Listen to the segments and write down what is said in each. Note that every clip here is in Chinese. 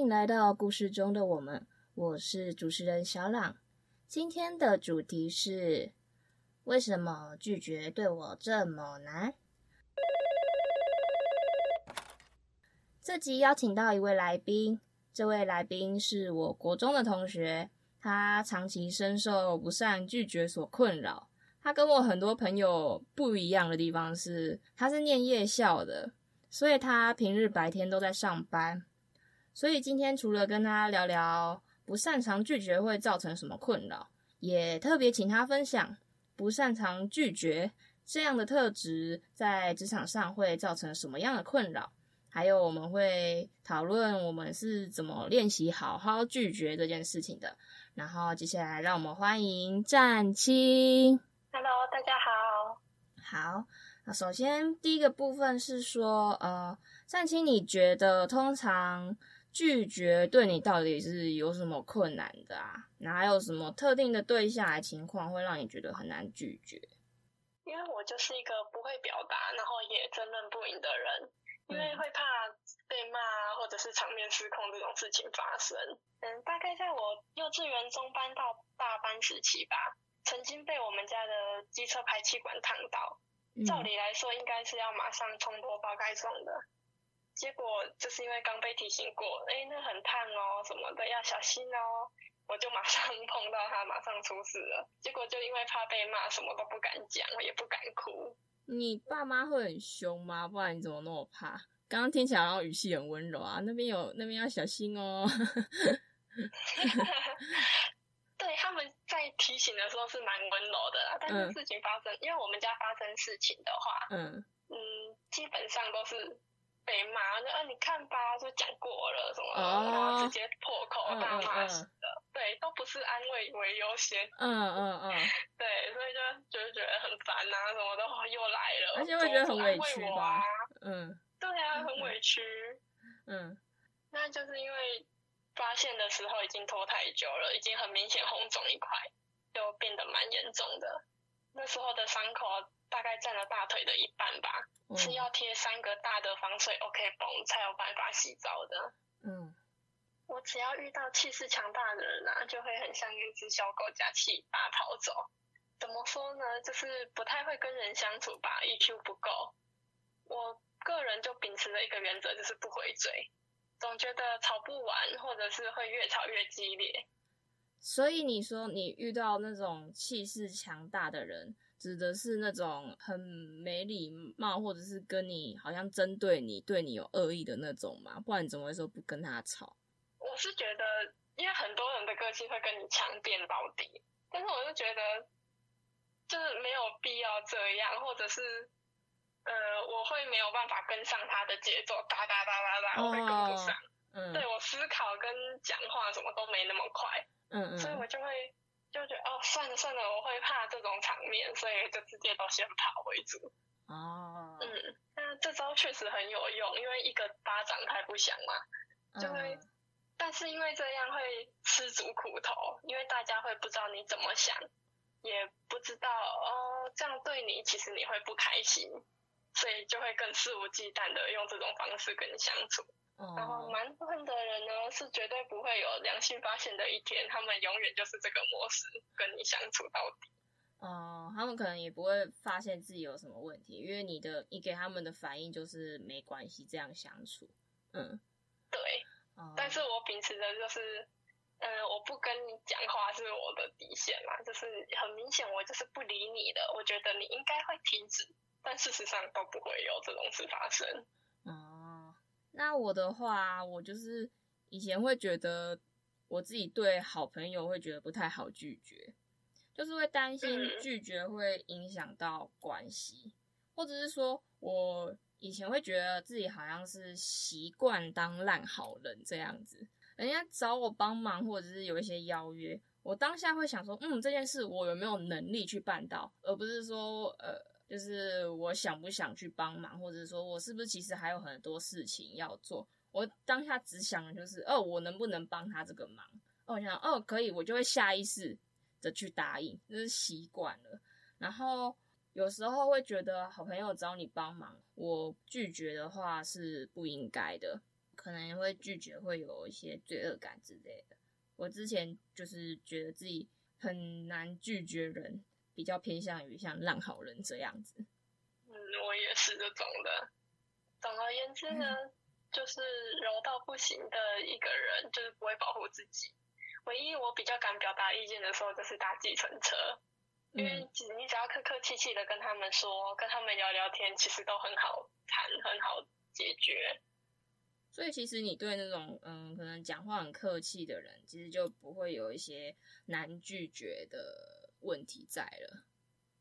迎来到故事中的我们，我是主持人小朗。今天的主题是：为什么拒绝对我这么难？这集邀请到一位来宾，这位来宾是我国中的同学，他长期深受不善拒绝所困扰。他跟我很多朋友不一样的地方是，他是念夜校的，所以他平日白天都在上班。所以今天除了跟他聊聊不擅长拒绝会造成什么困扰，也特别请他分享不擅长拒绝这样的特质在职场上会造成什么样的困扰，还有我们会讨论我们是怎么练习好好拒绝这件事情的。然后接下来让我们欢迎战青。Hello，大家好。好，那首先第一个部分是说，呃，战青，你觉得通常拒绝对你到底是有什么困难的啊？哪有什么特定的对象来情况会让你觉得很难拒绝？因为我就是一个不会表达，然后也争论不赢的人，因为会怕被骂或者是场面失控这种事情发生。嗯，大概在我幼稚园中班到大班时期吧，曾经被我们家的机车排气管烫到，照理来说应该是要马上冲脱包盖送的。结果就是因为刚被提醒过，哎、欸，那很烫哦，什么的要小心哦，我就马上碰到他，马上出事了。结果就因为怕被骂，什么都不敢讲，也不敢哭。你爸妈会很凶吗？不然你怎么那么怕？刚刚听起来然后语气很温柔啊，那边有那边要小心哦。对，他们在提醒的时候是蛮温柔的啦，但是事情发生，嗯、因为我们家发生事情的话，嗯嗯，基本上都是。被骂，就啊，你看吧，就讲过了什么，哦、然后直接破口大骂似的，嗯。嗯、对，都不是安慰为优先，嗯嗯嗯，对，所以就就觉得很烦啊，什么的又来了，而且会觉得很委屈吧，啊、嗯，对啊，很委屈，嗯，那就是因为发现的时候已经拖太久了，已经很明显红肿一块，就变得蛮严重的，那时候的伤口大概占了大腿的一半吧。是要贴三个大的防水 OK 绷才有办法洗澡的。嗯，我只要遇到气势强大的人啊，就会很像一只小狗夹气把跑走。怎么说呢？就是不太会跟人相处吧，EQ 不够。我个人就秉持了一个原则，就是不回嘴，总觉得吵不完，或者是会越吵越激烈。所以你说你遇到那种气势强大的人，指的是那种很没礼貌，或者是跟你好像针对你、对你有恶意的那种嘛？不然你怎么会说不跟他吵？我是觉得，因为很多人的个性会跟你强辩到底，但是我就觉得，就是没有必要这样，或者是，呃，我会没有办法跟上他的节奏，哒哒哒哒哒，我会跟不上。哦、嗯，对，我思考跟讲话什么都没那么快。嗯嗯，所以我就会就觉得哦，算了算了，我会怕这种场面，所以就直接都先跑为主。哦，嗯，那这招确实很有用，因为一个巴掌拍不响嘛，就会，嗯、但是因为这样会吃足苦头，因为大家会不知道你怎么想，也不知道哦，这样对你其实你会不开心，所以就会更肆无忌惮的用这种方式跟你相处。然后蛮多的人呢，是绝对不会有良心发现的一天，他们永远就是这个模式跟你相处到底。哦、呃，他们可能也不会发现自己有什么问题，因为你的你给他们的反应就是没关系，这样相处。嗯，对。呃、但是我秉持的就是，嗯、呃，我不跟你讲话是我的底线嘛，就是很明显我就是不理你的，我觉得你应该会停止，但事实上都不会有这种事发生。那我的话，我就是以前会觉得我自己对好朋友会觉得不太好拒绝，就是会担心拒绝会影响到关系，或者是说我以前会觉得自己好像是习惯当烂好人这样子，人家找我帮忙或者是有一些邀约，我当下会想说，嗯，这件事我有没有能力去办到，而不是说，呃。就是我想不想去帮忙，或者说我是不是其实还有很多事情要做。我当下只想的就是，哦，我能不能帮他这个忙？哦，我想，哦，可以，我就会下意识的去答应，就是习惯了。然后有时候会觉得好朋友找你帮忙，我拒绝的话是不应该的。可能会拒绝，会有一些罪恶感之类的。我之前就是觉得自己很难拒绝人，比较偏向于像烂好人这样子。嗯，我也是这种的。总而言之呢，嗯、就是柔到不行的一个人，就是不会保护自己。唯一我比较敢表达意见的时候，就是搭计程车，因为你只要客客气气的跟他们说，跟他们聊聊天，其实都很好谈，很好解决。所以其实你对那种嗯，可能讲话很客气的人，其实就不会有一些难拒绝的问题在了。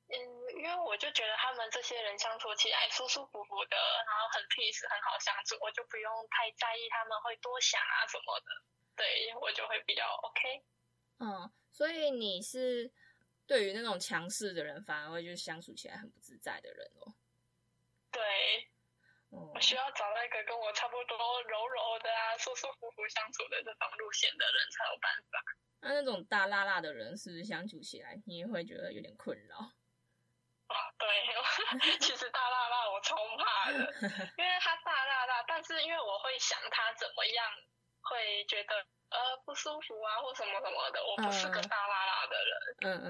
嗯，因为我就觉得他们这些人相处起来舒舒服服的，然后很 peace，很好相处，我就不用太在意他们会多想啊什么的。对，我就会比较 OK。嗯，所以你是对于那种强势的人，反而会就相处起来很不自在的人哦。对。我需要找那个跟我差不多柔柔的啊，舒舒服服相处的这种路线的人才有办法。那那种大辣辣的人，是不是相处起来你也会觉得有点困扰？哦，对，其实大辣辣我超怕的，因为他大辣辣，但是因为我会想他怎么样会觉得呃不舒服啊，或什么什么的。我不是个大辣辣的人，嗯嗯，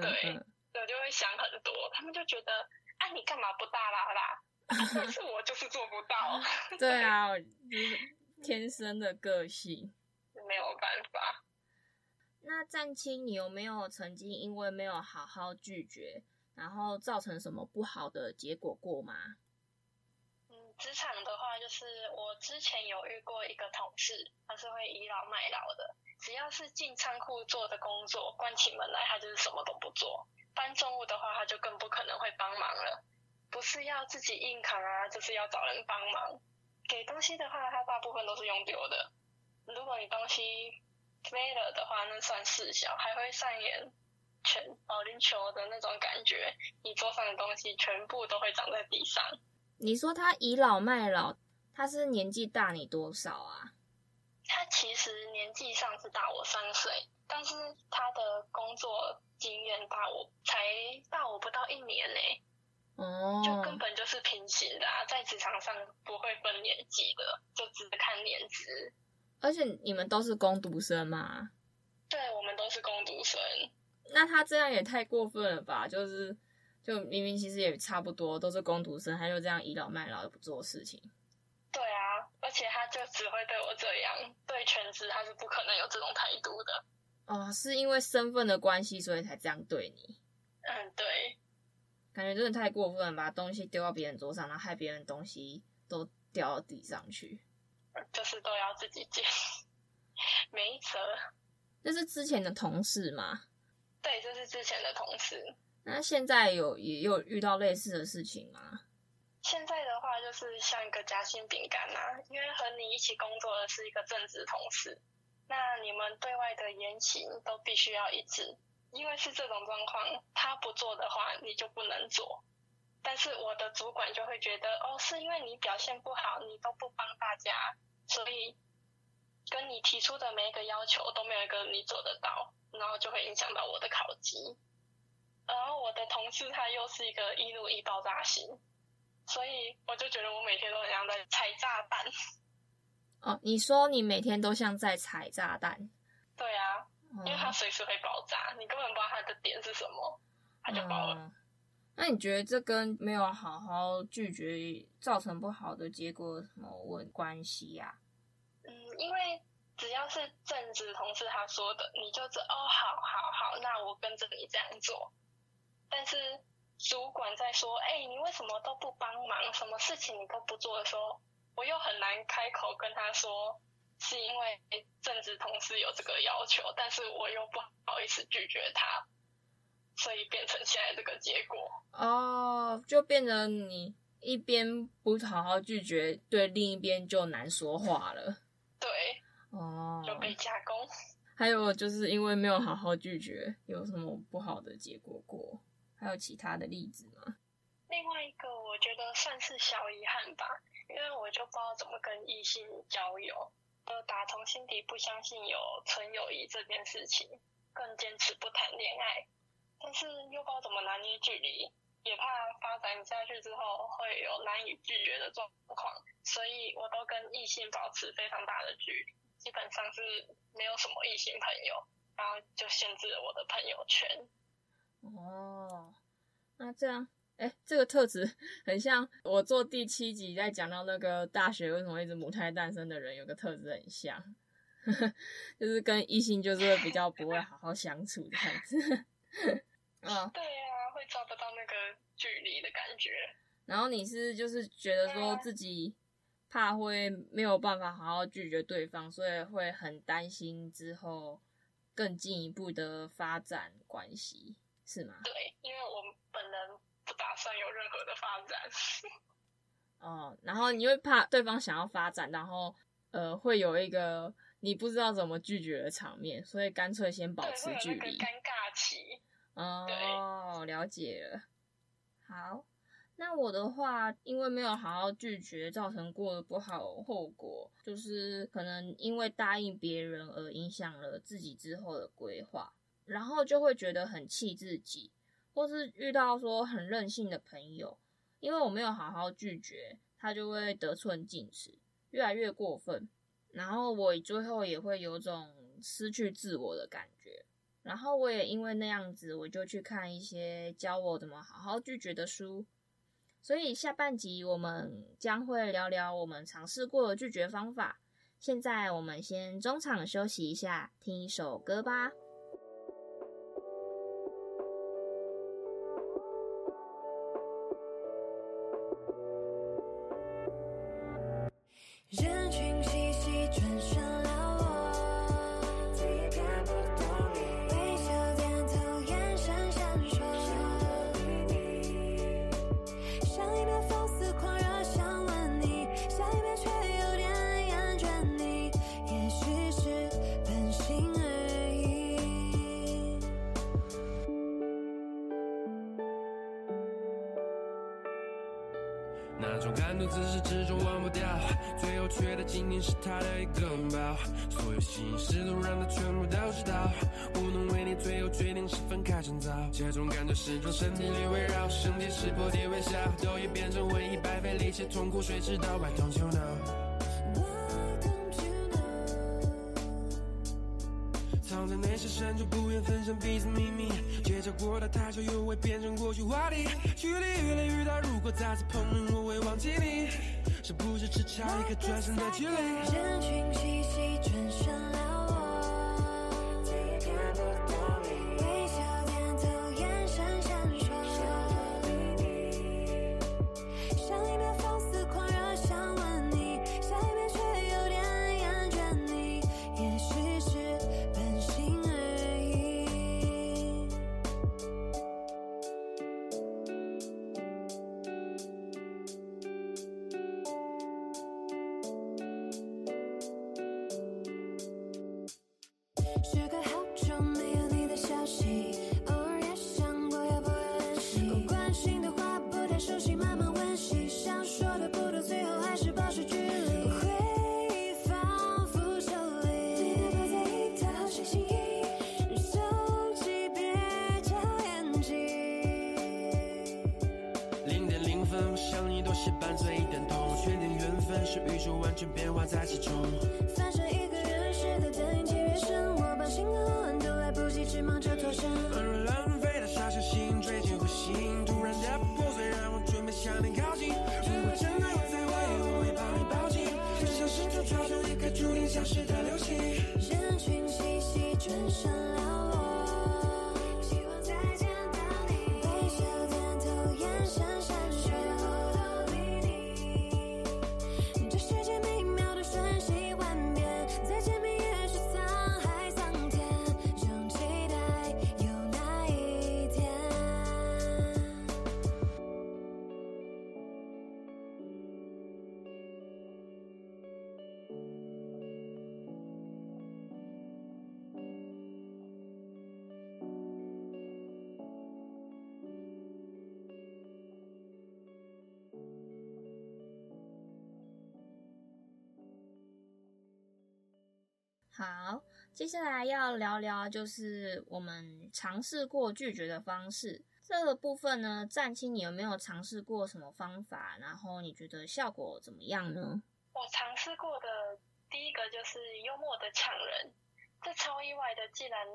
对，我就会想很多。他们就觉得，啊，你干嘛不大辣辣？但是我就是做不到。对啊，就是天生的个性，没有办法。那湛青，你有没有曾经因为没有好好拒绝，然后造成什么不好的结果过吗？嗯，职场的话，就是我之前有遇过一个同事，他是会倚老卖老的，只要是进仓库做的工作，关起门来他就是什么都不做。搬重物的话，他就更不可能会帮忙了。不是要自己硬扛啊，就是要找人帮忙。给东西的话，他大部分都是用丢的。如果你东西飞了的话，那算事小，还会上演全保龄球的那种感觉。你桌上的东西全部都会长在地上。你说他倚老卖老，他是年纪大你多少啊？他其实年纪上是大我三岁，但是他的工作经验大我才大我不到一年呢、欸。哦，就根本就是平行的啊，在职场上不会分年纪的，就只看年资。而且你们都是工读生嘛？对，我们都是工读生。那他这样也太过分了吧？就是，就明明其实也差不多，都是工读生，他就这样倚老卖老的不做事情。对啊，而且他就只会对我这样，对全职他是不可能有这种态度的。哦，是因为身份的关系，所以才这样对你？嗯，对。感觉真的太过分了，把东西丢到别人桌上，然后害别人东西都掉到地上去。就是都要自己捡，没辙。这是之前的同事吗？对，这是之前的同事。那现在有也有遇到类似的事情吗？现在的话，就是像一个夹心饼干呐，因为和你一起工作的是一个正职同事，那你们对外的言行都必须要一致。因为是这种状况，他不做的话，你就不能做。但是我的主管就会觉得，哦，是因为你表现不好，你都不帮大家，所以跟你提出的每一个要求都没有一个你做得到，然后就会影响到我的考级。然后我的同事他又是一个一怒一爆炸型，所以我就觉得我每天都很像在踩炸弹。哦，你说你每天都像在踩炸弹？对啊。因为他随时会爆炸，你根本不知道他的点是什么，他就爆了。嗯。那你觉得这跟没有好好拒绝造成不好的结果什么问关系呀？嗯，因为只要是正职同事他说的，你就知哦，好好好，那我跟着你这样做。但是主管在说，哎，你为什么都不帮忙？什么事情你都不做的时候，我又很难开口跟他说。是因为正职同事有这个要求，但是我又不好意思拒绝他，所以变成现在这个结果。哦，就变成你一边不好好拒绝，对另一边就难说话了。对，哦，就被加工。还有就是因为没有好好拒绝，有什么不好的结果过？还有其他的例子吗？另外一个我觉得算是小遗憾吧，因为我就不知道怎么跟异性交友。打从心底不相信有纯友谊这件事情，更坚持不谈恋爱，但是又不知道怎么拿捏距离，也怕发展下去之后会有难以拒绝的状况，所以我都跟异性保持非常大的距离，基本上是没有什么异性朋友，然后就限制了我的朋友圈。哦，那这样，哎，这个特质很像我做第七集在讲到那个大学为什么一直母胎单身的人，有个特质很像，就是跟异性就是会比较不会好好相处这样子。嗯，对呀、啊，会抓不到那个距离的感觉。然后你是就是觉得说自己怕会没有办法好好拒绝对方，所以会很担心之后更进一步的发展关系。是吗？对，因为我本人不打算有任何的发展。哦，然后你会怕对方想要发展，然后呃，会有一个你不知道怎么拒绝的场面，所以干脆先保持距离。尴尬期。哦，了解了。好，那我的话，因为没有好好拒绝，造成过的不好后果，就是可能因为答应别人而影响了自己之后的规划。然后就会觉得很气自己，或是遇到说很任性的朋友，因为我没有好好拒绝，他就会得寸进尺，越来越过分。然后我最后也会有种失去自我的感觉。然后我也因为那样子，我就去看一些教我怎么好好拒绝的书。所以下半集我们将会聊聊我们尝试过的拒绝方法。现在我们先中场休息一下，听一首歌吧。那种感动自始至终忘不掉，最后缺的仅仅是他的一个拥抱，所有心事都让他全部都知道，无能为力，最后决定是分开趁早。这种感觉始终身体里围绕，身体是破涕为笑，都已变成回忆，白费力气痛苦，谁知道？Why don't you know？藏在内心深处，不愿分享彼此秘密。过的太久又会变成过去话题。距离越来越大，如果再次碰面，我会忘记你，是不是只差一个转身的距离？人群熙熙，转身了是伴随一点痛确定缘分是宇宙完全变化在其中。反正一个人时的电影情越深我把心都乱都来不及只忙着脱身。好，接下来要聊聊就是我们尝试过拒绝的方式。这个部分呢，战青，你有没有尝试过什么方法？然后你觉得效果怎么样呢？我尝试过的第一个就是幽默的呛人，这超意外的，竟然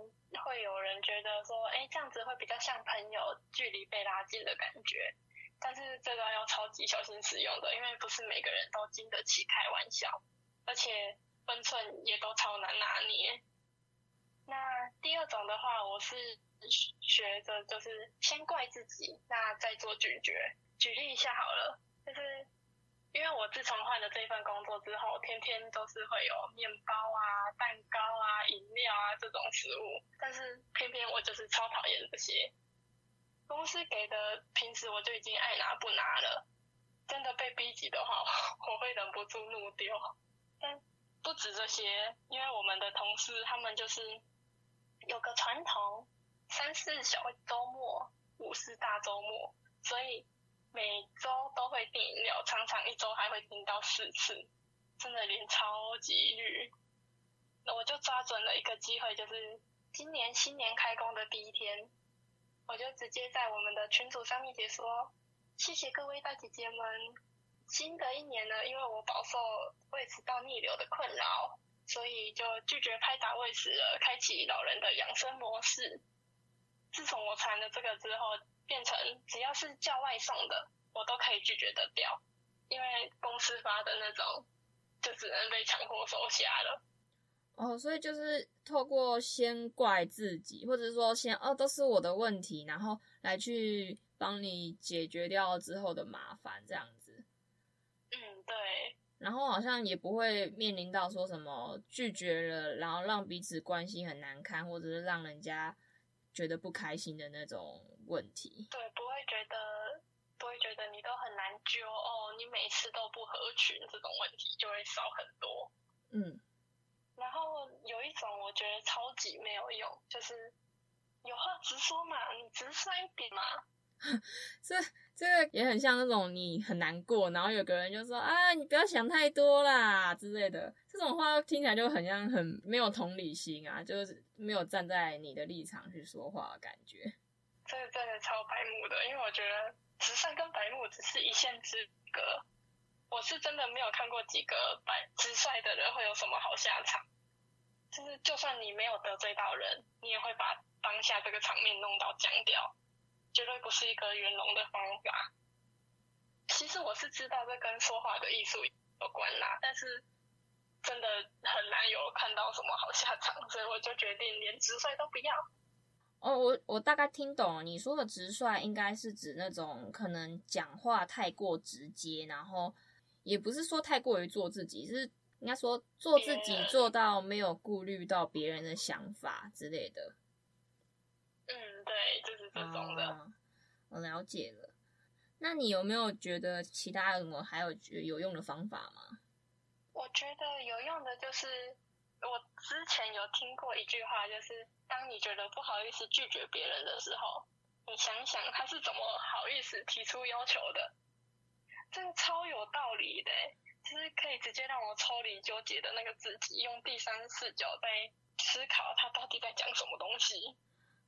会有人觉得说，哎，这样子会比较像朋友，距离被拉近的感觉。但是这个要超级小心使用的，因为不是每个人都经得起开玩笑，而且分寸也都超难拿捏。那第二种的话，我是学着就是先怪自己，那再做咀嚼。举例一下好了，就是因为我自从换了这份工作之后，天天都是会有面包啊、蛋糕啊、饮料啊这种食物，但是偏偏我就是超讨厌这些。公司给的平时我就已经爱拿不拿了，真的被逼急的话，我会忍不住怒丢。但不止这些，因为我们的同事他们就是。有个传统，三四小周末，五四大周末，所以每周都会订饮料，常常一周还会订到四次，真的脸超级绿。那我就抓准了一个机会，就是今年新年开工的第一天，我就直接在我们的群组上面解说：谢谢各位大姐姐们，新的一年呢，因为我饱受胃食道逆流的困扰。所以就拒绝拍打喂食了，开启老人的养生模式。自从我传了这个之后，变成只要是叫外送的，我都可以拒绝得掉，因为公司发的那种，就只能被强迫收下了。哦，所以就是透过先怪自己，或者说先哦都是我的问题，然后来去帮你解决掉之后的麻烦，这样子。嗯，对。然后好像也不会面临到说什么拒绝了，然后让彼此关系很难堪，或者是让人家觉得不开心的那种问题。对，不会觉得不会觉得你都很难揪哦，你每次都不合群，这种问题就会少很多。嗯。然后有一种我觉得超级没有用，就是有话直说嘛，你直率一点嘛。这这个也很像那种你很难过，然后有个人就说啊，你不要想太多啦之类的，这种话听起来就很像很没有同理心啊，就是没有站在你的立场去说话感觉。这个真的超白目的，因为我觉得直率跟白目只是一线之隔。我是真的没有看过几个白直率的人会有什么好下场，就是就算你没有得罪到人，你也会把当下这个场面弄到僵掉。绝对不是一个圆融的方法。其实我是知道这跟说话的艺术有关啦，但是真的很难有看到什么好下场，所以我就决定连直率都不要。哦，我我大概听懂了，你说的直率应该是指那种可能讲话太过直接，然后也不是说太过于做自己，是应该说做自己做到没有顾虑到别人的想法之类的。嗯，对，就是这种的。哦，我了解了。那你有没有觉得其他什么还有觉有用的方法吗？我觉得有用的就是，我之前有听过一句话，就是当你觉得不好意思拒绝别人的时候，你想想他是怎么好意思提出要求的，这个超有道理的，就是可以直接让我抽离纠结的那个自己，用第三视角在思考他到底在讲什么东西。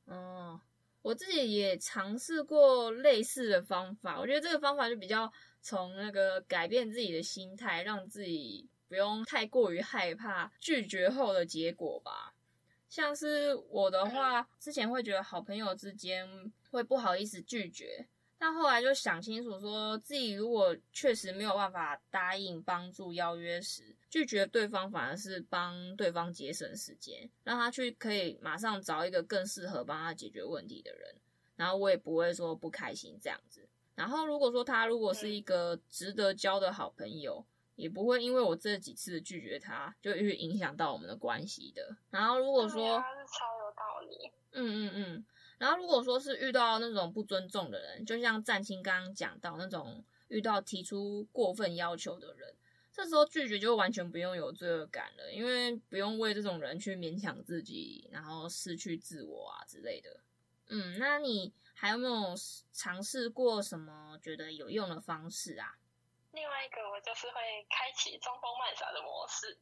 哦，我自己也尝试过类似的方法，我觉得这个方法就比较从那个改变自己的心态，让自己不用太过于害怕拒绝后的结果吧。像是我的话，之前会觉得好朋友之间会不好意思拒绝。但后来就想清楚，说自己如果确实没有办法答应帮助邀约时，拒绝对方反而是帮对方节省时间，让他去可以马上找一个更适合帮他解决问题的人，然后我也不会说不开心这样子。然后如果说他如果是一个值得交的好朋友，也不会因为我这几次拒绝他，就去影响到我们的关系的。然后如果说，他是超有道理，嗯嗯嗯。然后，如果说是遇到那种不尊重的人，就像湛青刚刚讲到那种遇到提出过分要求的人，这时候拒绝就完全不用有罪恶感了，因为不用为这种人去勉强自己，然后失去自我啊之类的。嗯，那你还有没有尝试过什么觉得有用的方式啊？另外一个，我就是会开启装疯卖傻的模式。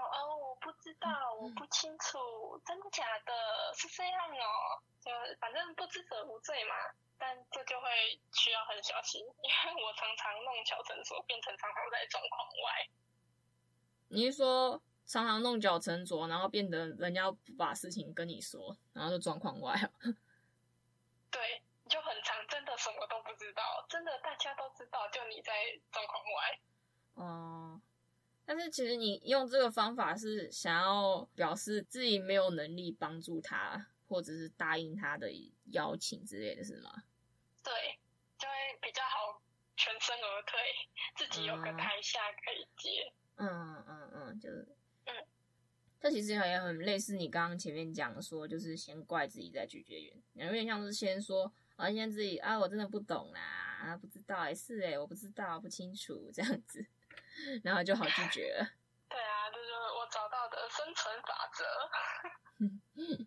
哦，我不知道，我不清楚，真的假的？是这样哦。就反正不知者无罪嘛，但这就会需要很小心，因为我常常弄巧成拙，变成常常在状况外。你是说常常弄巧成拙，然后变得人家不把事情跟你说，然后就状况外？对，就很常真的什么都不知道，真的大家都知道，就你在状况外。哦。但是其实你用这个方法是想要表示自己没有能力帮助他，或者是答应他的邀请之类的是吗？对，就会比较好全身而退，自己有个台下可以接。嗯嗯嗯，嗯，就是，嗯，这其实也很类似你刚刚前面讲的说，就是先怪自己再拒绝别人，有点像是先说啊，先自己啊，我真的不懂啦，啊，不知道哎，是哎，我不知道，不清楚这样子。然后就好拒绝了。对啊，这就是我找到的生存法则。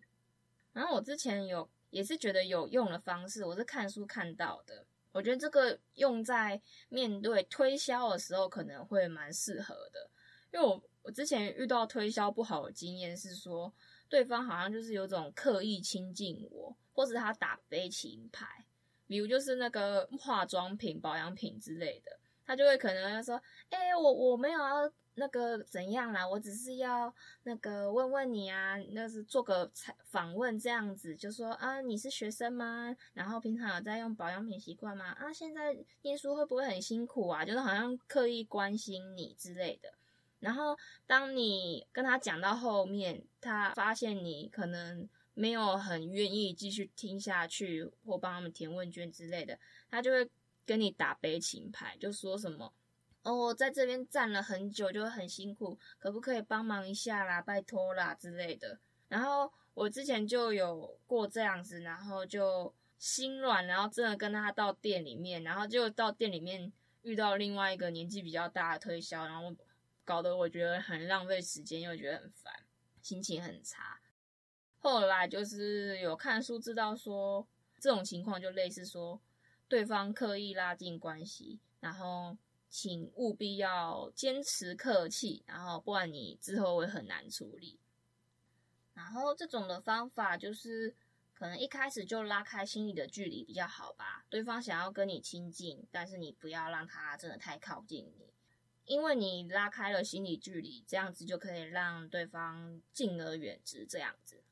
然后我之前有也是觉得有用的方式，我是看书看到的。我觉得这个用在面对推销的时候可能会蛮适合的，因为我我之前遇到推销不好的经验是说，对方好像就是有种刻意亲近我，或是他打悲情牌，比如就是那个化妆品、保养品之类的。他就会可能说，哎、欸，我我没有要那个怎样啦，我只是要那个问问你啊，那是做个采访问这样子，就说啊，你是学生吗？然后平常有在用保养品习惯吗？啊，现在念书会不会很辛苦啊？就是好像刻意关心你之类的。然后当你跟他讲到后面，他发现你可能没有很愿意继续听下去，或帮他们填问卷之类的，他就会。跟你打悲情牌，就说什么哦，在这边站了很久，就很辛苦，可不可以帮忙一下啦，拜托啦之类的。然后我之前就有过这样子，然后就心软，然后真的跟他到店里面，然后就到店里面遇到另外一个年纪比较大的推销，然后搞得我觉得很浪费时间，又觉得很烦，心情很差。后来就是有看书知道说，这种情况就类似说。对方刻意拉近关系，然后请务必要坚持客气，然后不然你之后会很难处理。然后这种的方法就是可能一开始就拉开心理的距离比较好吧。对方想要跟你亲近，但是你不要让他真的太靠近你，因为你拉开了心理距离，这样子就可以让对方敬而远之。这样子，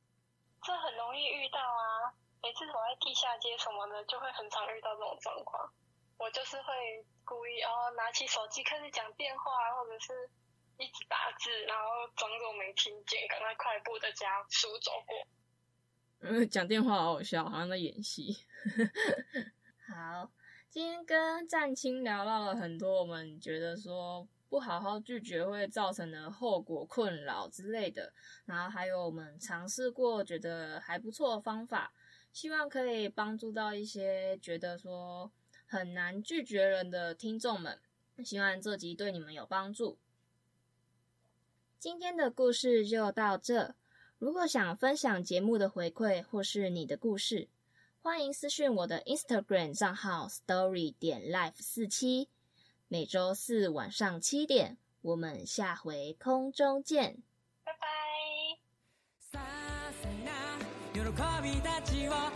这很容易遇到啊。每次走在地下街什么的，就会很常遇到这种状况。我就是会故意哦，拿起手机开始讲电话，或者是一直打字，然后装作没听见，赶快快步的加速走过。嗯，讲电话好好笑，好像在演戏。好，今天跟湛青聊到了很多，我们觉得说不好好拒绝会造成的后果、困扰之类的，然后还有我们尝试过觉得还不错的方法。希望可以帮助到一些觉得说很难拒绝人的听众们，希望这集对你们有帮助。今天的故事就到这。如果想分享节目的回馈或是你的故事，欢迎私讯我的 Instagram 账号 Story 点 Life 四七。每周四晚上七点，我们下回空中见。子立ちは